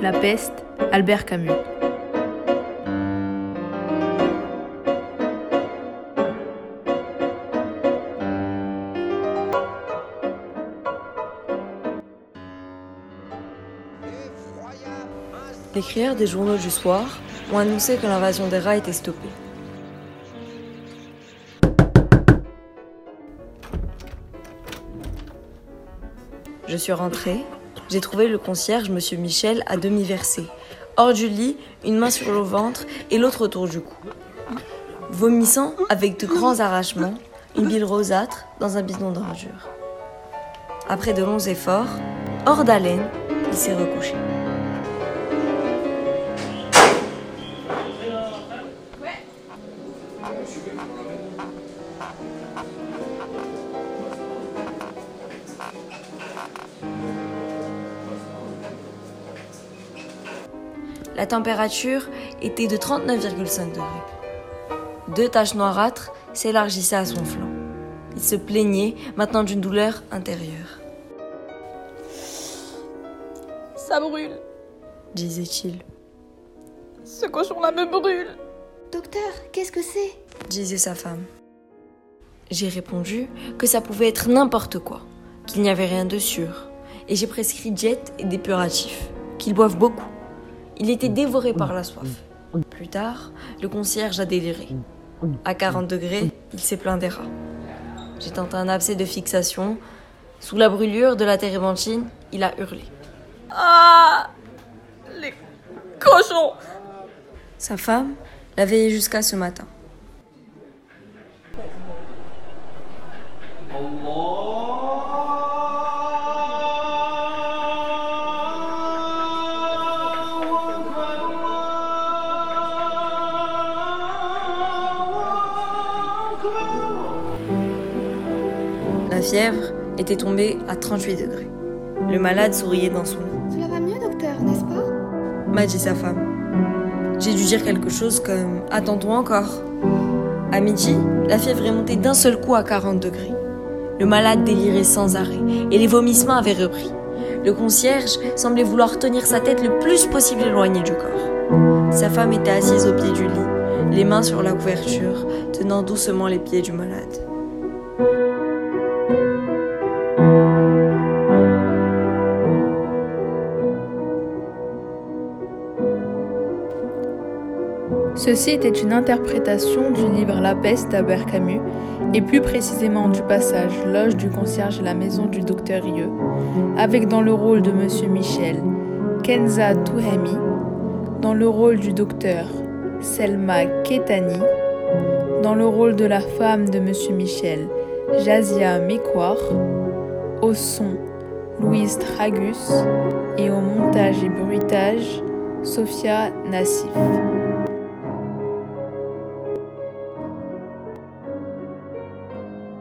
La peste, Albert Camus. Les des journaux du soir ont annoncé que l'invasion des rats était stoppée. Je suis rentrée, j'ai trouvé le concierge, monsieur Michel, à demi versé, hors du lit, une main sur le ventre et l'autre autour du cou. Vomissant avec de grands arrachements, une bile rosâtre dans un bidon d'ordure. Après de longs efforts, hors d'haleine, il s'est recouché. La température était de 39,5 degrés. Deux taches noirâtres s'élargissaient à son flanc. Il se plaignait maintenant d'une douleur intérieure. Ça brûle, disait-il. Ce cochon-là me brûle. Docteur, qu'est-ce que c'est? disait sa femme. J'ai répondu que ça pouvait être n'importe quoi, qu'il n'y avait rien de sûr, et j'ai prescrit jet et des puratifs, qu'ils boivent beaucoup. Il était dévoré par la soif. Plus tard, le concierge a déliré. À 40 degrés, il s'est plaint des rats. J'ai tenté un abcès de fixation. Sous la brûlure de la térébenthine, il a hurlé. Ah Les cochons Sa femme l'a veillé jusqu'à ce matin. La fièvre était tombée à 38 degrés. Le malade souriait dans son lit. Cela va mieux, docteur, n'est-ce pas? M'a dit sa femme. J'ai dû dire quelque chose comme Attends-toi encore. À midi, la fièvre est montée d'un seul coup à 40 degrés. Le malade délirait sans arrêt et les vomissements avaient repris. Le concierge semblait vouloir tenir sa tête le plus possible éloignée du corps. Sa femme était assise au pied du lit, les mains sur la couverture, tenant doucement les pieds du malade. Ceci était une interprétation du livre La peste d'Albert Camus, et plus précisément du passage Loge du concierge à la maison du docteur Rieux, avec dans le rôle de Monsieur Michel, Kenza Touhemi, dans le rôle du docteur, Selma Ketani, dans le rôle de la femme de Monsieur Michel, Jazia Mekwar, au son, Louise Tragus, et au montage et bruitage, Sophia Nassif.